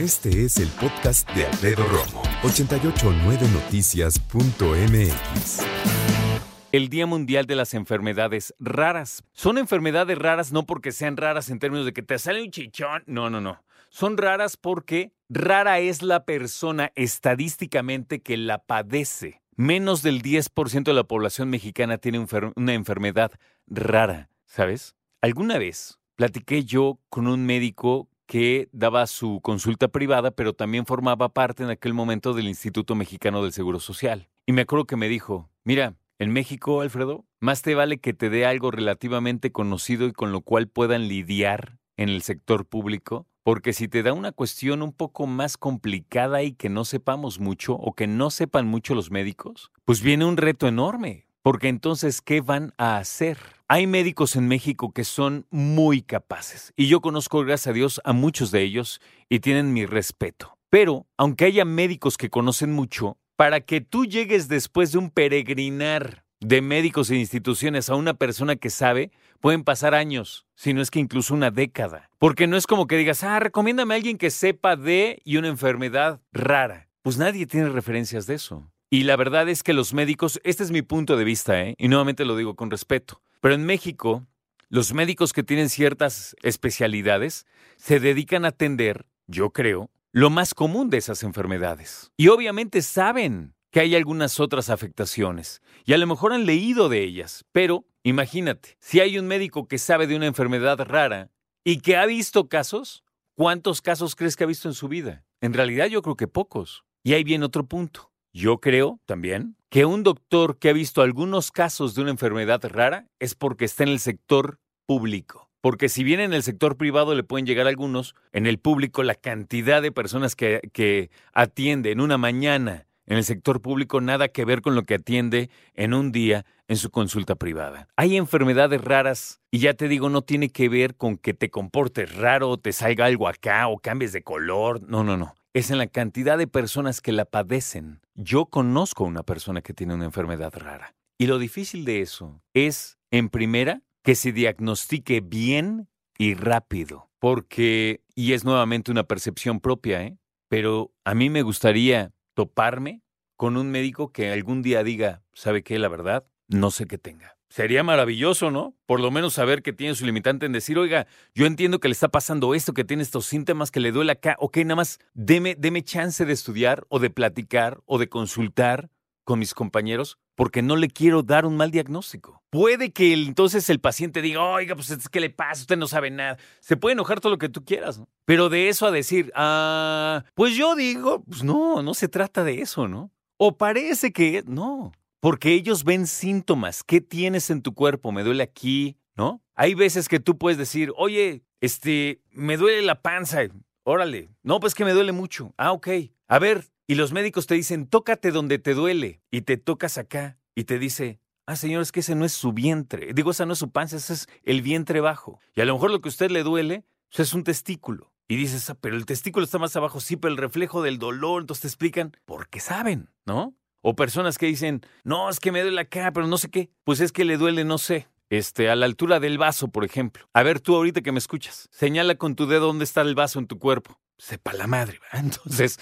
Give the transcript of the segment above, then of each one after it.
Este es el podcast de Alfredo Romo, 889noticias.mx. El Día Mundial de las Enfermedades Raras. Son enfermedades raras no porque sean raras en términos de que te sale un chichón. No, no, no. Son raras porque rara es la persona estadísticamente que la padece. Menos del 10% de la población mexicana tiene una enfermedad rara, ¿sabes? Alguna vez platiqué yo con un médico que daba su consulta privada, pero también formaba parte en aquel momento del Instituto Mexicano del Seguro Social. Y me acuerdo que me dijo, mira, en México, Alfredo, más te vale que te dé algo relativamente conocido y con lo cual puedan lidiar en el sector público, porque si te da una cuestión un poco más complicada y que no sepamos mucho o que no sepan mucho los médicos, pues viene un reto enorme, porque entonces, ¿qué van a hacer? Hay médicos en México que son muy capaces y yo conozco, gracias a Dios, a muchos de ellos y tienen mi respeto. Pero, aunque haya médicos que conocen mucho, para que tú llegues después de un peregrinar de médicos e instituciones a una persona que sabe, pueden pasar años, si no es que incluso una década. Porque no es como que digas, ah, recomiéndame a alguien que sepa de y una enfermedad rara. Pues nadie tiene referencias de eso. Y la verdad es que los médicos, este es mi punto de vista, ¿eh? y nuevamente lo digo con respeto, pero en México, los médicos que tienen ciertas especialidades se dedican a atender, yo creo, lo más común de esas enfermedades. Y obviamente saben que hay algunas otras afectaciones y a lo mejor han leído de ellas, pero imagínate, si hay un médico que sabe de una enfermedad rara y que ha visto casos, ¿cuántos casos crees que ha visto en su vida? En realidad yo creo que pocos. Y ahí viene otro punto. Yo creo también que un doctor que ha visto algunos casos de una enfermedad rara es porque está en el sector público. Porque si bien en el sector privado le pueden llegar algunos, en el público la cantidad de personas que, que atiende en una mañana en el sector público nada que ver con lo que atiende en un día en su consulta privada. Hay enfermedades raras y ya te digo, no tiene que ver con que te comportes raro, o te salga algo acá o cambies de color. No, no, no es en la cantidad de personas que la padecen. Yo conozco a una persona que tiene una enfermedad rara. Y lo difícil de eso es, en primera, que se diagnostique bien y rápido. Porque, y es nuevamente una percepción propia, ¿eh? pero a mí me gustaría toparme con un médico que algún día diga, ¿sabe qué? La verdad, no sé qué tenga. Sería maravilloso, ¿no? Por lo menos saber que tiene su limitante en decir, oiga, yo entiendo que le está pasando esto, que tiene estos síntomas, que le duele acá, ok, nada más deme, chance de estudiar o de platicar o de consultar con mis compañeros porque no le quiero dar un mal diagnóstico. Puede que entonces el paciente diga, oiga, pues es que le pasa, usted no sabe nada. Se puede enojar todo lo que tú quieras, ¿no? Pero de eso a decir, ah, pues yo digo, pues no, no se trata de eso, ¿no? O parece que, no, porque ellos ven síntomas. ¿Qué tienes en tu cuerpo? Me duele aquí, ¿no? Hay veces que tú puedes decir, oye, este, me duele la panza. Órale. No, pues que me duele mucho. Ah, ok. A ver, y los médicos te dicen, tócate donde te duele. Y te tocas acá. Y te dice, ah, señor, es que ese no es su vientre. Digo, esa no es su panza, ese es el vientre bajo. Y a lo mejor lo que a usted le duele pues, es un testículo. Y dices, ah, pero el testículo está más abajo, sí, pero el reflejo del dolor, entonces te explican, porque saben, ¿no? O personas que dicen, no, es que me duele acá, pero no sé qué. Pues es que le duele, no sé, este, a la altura del vaso, por ejemplo. A ver, tú ahorita que me escuchas, señala con tu dedo dónde está el vaso en tu cuerpo. Sepa la madre, ¿verdad? Entonces,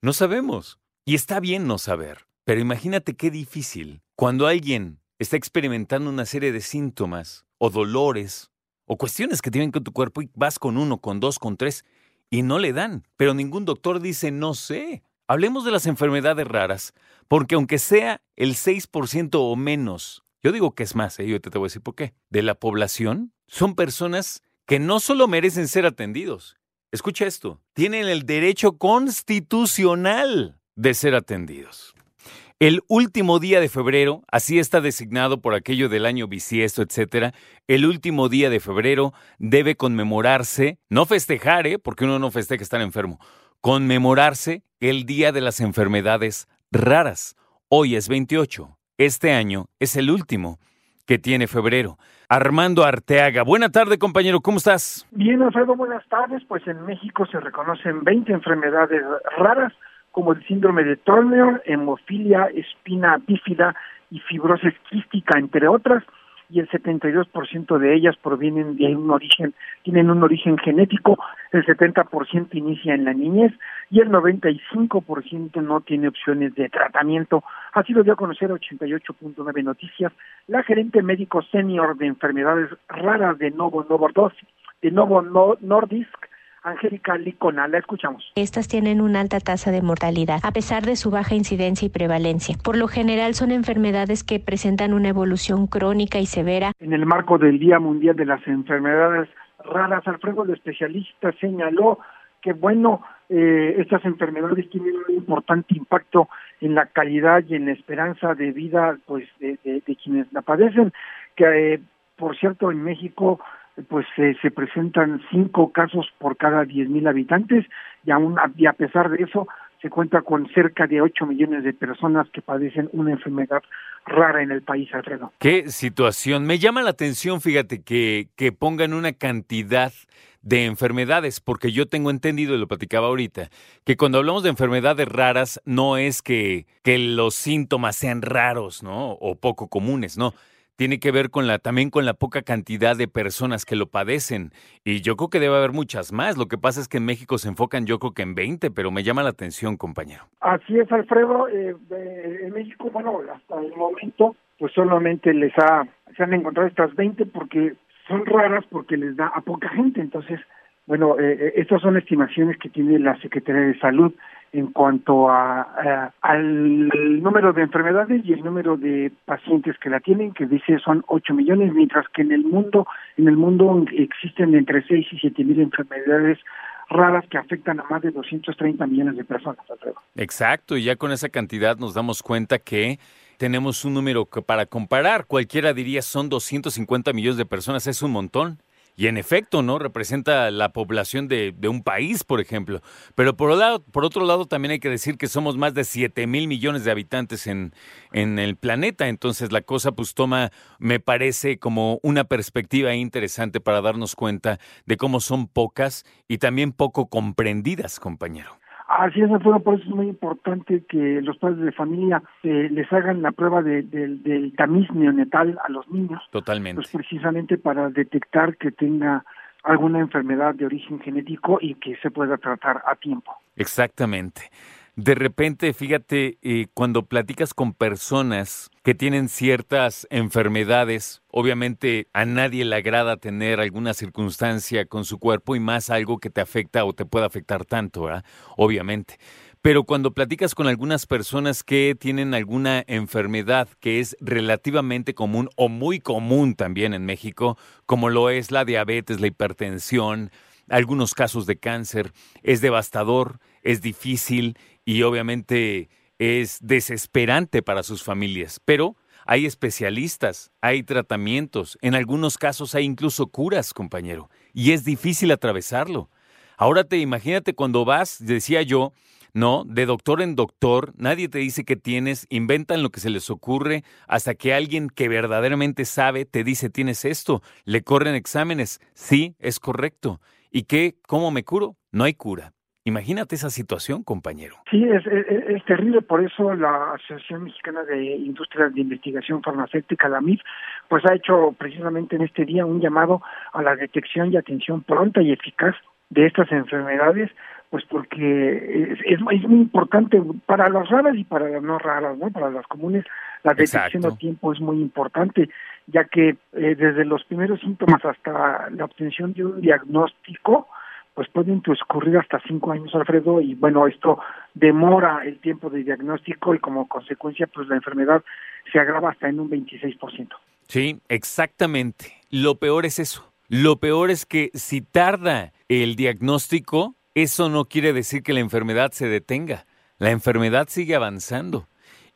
no sabemos. Y está bien no saber. Pero imagínate qué difícil cuando alguien está experimentando una serie de síntomas o dolores o cuestiones que tienen con tu cuerpo y vas con uno, con dos, con tres y no le dan. Pero ningún doctor dice no sé. Hablemos de las enfermedades raras, porque aunque sea el 6% o menos, yo digo que es más, ¿eh? yo te, te voy a decir por qué, de la población, son personas que no solo merecen ser atendidos, escucha esto, tienen el derecho constitucional de ser atendidos. El último día de febrero, así está designado por aquello del año bisiesto, etcétera, el último día de febrero debe conmemorarse, no festejar, ¿eh? porque uno no festeja estar enfermo, conmemorarse el Día de las Enfermedades Raras. Hoy es 28. Este año es el último que tiene febrero. Armando Arteaga. Buena tarde, compañero. ¿Cómo estás? Bien, Alfredo. Buenas tardes. Pues en México se reconocen 20 enfermedades raras como el síndrome de Turner, hemofilia, espina bífida y fibrosis quística, entre otras. Y el 72% de ellas provienen de un origen, tienen un origen genético, el 70% inicia en la niñez y el 95% no tiene opciones de tratamiento. Así lo dio a conocer 88.9 Noticias la gerente médico senior de enfermedades raras de Novo de Novo Nordisk, Angélica Licona, la escuchamos. Estas tienen una alta tasa de mortalidad, a pesar de su baja incidencia y prevalencia. Por lo general son enfermedades que presentan una evolución crónica y severa. En el marco del Día Mundial de las Enfermedades Raras, Alfredo, el especialista, señaló que, bueno, eh, estas enfermedades tienen un importante impacto en la calidad y en la esperanza de vida pues de, quienes la padecen, que eh, por cierto en México pues se presentan cinco casos por cada diez mil habitantes y, aún, a pesar de eso se cuenta con cerca de ocho millones de personas que padecen una enfermedad rara en el país, Alfredo. Qué situación. Me llama la atención, fíjate, que, que pongan una cantidad de enfermedades, porque yo tengo entendido, y lo platicaba ahorita, que cuando hablamos de enfermedades raras no es que, que los síntomas sean raros, ¿no? O poco comunes, no tiene que ver con la también con la poca cantidad de personas que lo padecen y yo creo que debe haber muchas más. Lo que pasa es que en México se enfocan yo creo que en 20, pero me llama la atención, compañero. Así es, Alfredo. Eh, en México, bueno, hasta el momento, pues solamente les ha se han encontrado estas 20 porque son raras porque les da a poca gente. Entonces, bueno, eh, eh, estas son estimaciones que tiene la Secretaría de Salud en cuanto a, al número de enfermedades y el número de pacientes que la tienen, que dice son 8 millones, mientras que en el mundo, en el mundo existen entre 6 y 7 mil enfermedades raras que afectan a más de 230 millones de personas. Exacto, y ya con esa cantidad nos damos cuenta que tenemos un número que para comparar, cualquiera diría son 250 millones de personas, es un montón. Y en efecto, ¿no? Representa la población de, un país, por ejemplo. Pero por, lado, por otro lado, también hay que decir que somos más de 7 mil millones de habitantes en, en el planeta. Entonces la cosa pues toma, me parece, como una perspectiva interesante para darnos cuenta de cómo son pocas y también poco comprendidas, compañero. Así es, Alfredo, por eso es muy importante que los padres de familia eh, les hagan la prueba de, del tamiz neonatal a los niños. Totalmente. Pues precisamente para detectar que tenga alguna enfermedad de origen genético y que se pueda tratar a tiempo. Exactamente. De repente, fíjate, eh, cuando platicas con personas que tienen ciertas enfermedades, obviamente a nadie le agrada tener alguna circunstancia con su cuerpo y más algo que te afecta o te pueda afectar tanto. Obviamente. Pero cuando platicas con algunas personas que tienen alguna enfermedad que es relativamente común o muy común también en México, como lo es la diabetes, la hipertensión, algunos casos de cáncer, es devastador, es difícil y obviamente es desesperante para sus familias, pero hay especialistas, hay tratamientos, en algunos casos hay incluso curas, compañero, y es difícil atravesarlo. Ahora te imagínate cuando vas, decía yo, no, de doctor en doctor, nadie te dice que tienes, inventan lo que se les ocurre hasta que alguien que verdaderamente sabe te dice tienes esto, le corren exámenes, sí, es correcto. ¿Y qué? ¿Cómo me curo? No hay cura. Imagínate esa situación, compañero. Sí, es, es, terrible, por eso la Asociación Mexicana de Industrias de Investigación Farmacéutica, la MIF, pues ha hecho precisamente en este día un llamado a la detección y atención pronta y eficaz de estas enfermedades, pues porque es, muy importante para las raras y para las no raras, ¿no? Para las comunes, la detección a tiempo es muy importante, ya que eh, desde los primeros síntomas hasta la obtención de un diagnóstico, pues pueden transcurrir hasta cinco años, Alfredo, y bueno, esto demora el tiempo de diagnóstico y como consecuencia, pues la enfermedad se agrava hasta en un 26%. Sí, exactamente. Lo peor es eso. Lo peor es que si tarda el diagnóstico, eso no quiere decir que la enfermedad se detenga. La enfermedad sigue avanzando.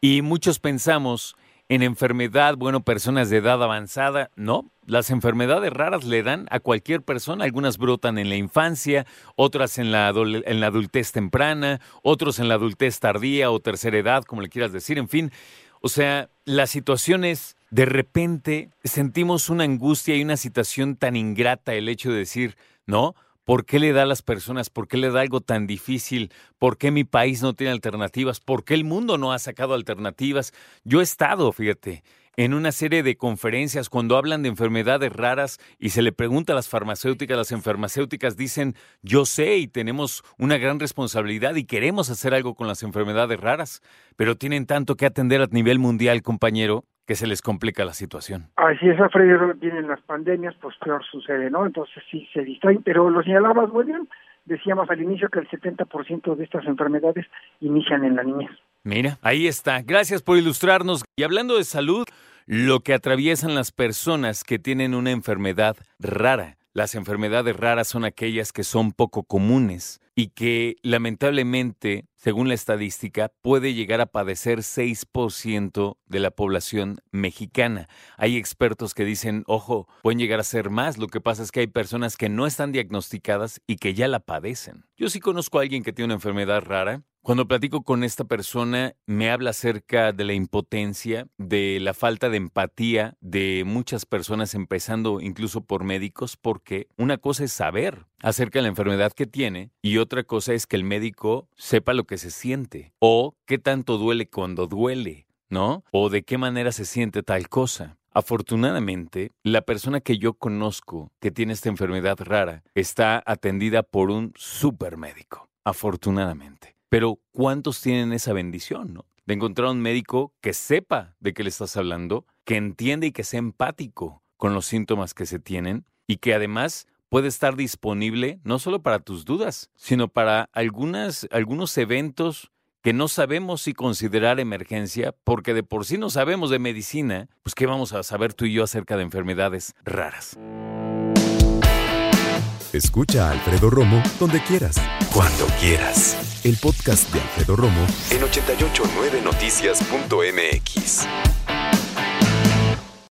Y muchos pensamos en enfermedad, bueno, personas de edad avanzada, no, las enfermedades raras le dan a cualquier persona, algunas brotan en la infancia, otras en la, en la adultez temprana, otros en la adultez tardía o tercera edad, como le quieras decir, en fin. O sea, la situación es, de repente sentimos una angustia y una situación tan ingrata el hecho de decir, no, ¿Por qué le da a las personas? ¿Por qué le da algo tan difícil? ¿Por qué mi país no tiene alternativas? ¿Por qué el mundo no ha sacado alternativas? Yo he estado, fíjate, en una serie de conferencias cuando hablan de enfermedades raras y se le pregunta a las farmacéuticas, las farmacéuticas dicen, yo sé y tenemos una gran responsabilidad y queremos hacer algo con las enfermedades raras, pero tienen tanto que atender a nivel mundial, compañero, que se les complica la situación. Así es, Alfredo, vienen las pandemias, pues peor sucede, ¿no? Entonces sí se distraen, pero lo señalabas muy bien, decíamos al inicio que el 70% de estas enfermedades inician en la niñez. Mira, ahí está. Gracias por ilustrarnos. Y hablando de salud, lo que atraviesan las personas que tienen una enfermedad rara. Las enfermedades raras son aquellas que son poco comunes y que lamentablemente, según la estadística, puede llegar a padecer 6% de la población mexicana. Hay expertos que dicen, ojo, pueden llegar a ser más. Lo que pasa es que hay personas que no están diagnosticadas y que ya la padecen. Yo sí conozco a alguien que tiene una enfermedad rara cuando platico con esta persona, me habla acerca de la impotencia, de la falta de empatía de muchas personas, empezando incluso por médicos, porque una cosa es saber acerca de la enfermedad que tiene y otra cosa es que el médico sepa lo que se siente o qué tanto duele cuando duele, ¿no? O de qué manera se siente tal cosa. Afortunadamente, la persona que yo conozco que tiene esta enfermedad rara está atendida por un supermédico. Afortunadamente. Pero ¿cuántos tienen esa bendición, no? De encontrar un médico que sepa de qué le estás hablando, que entiende y que sea empático con los síntomas que se tienen y que además puede estar disponible no solo para tus dudas, sino para algunas, algunos eventos que no sabemos si considerar emergencia, porque de por sí no sabemos de medicina, pues ¿qué vamos a saber tú y yo acerca de enfermedades raras? Escucha a Alfredo Romo donde quieras. Cuando quieras. El podcast de Alfredo Romo en 889noticias.mx.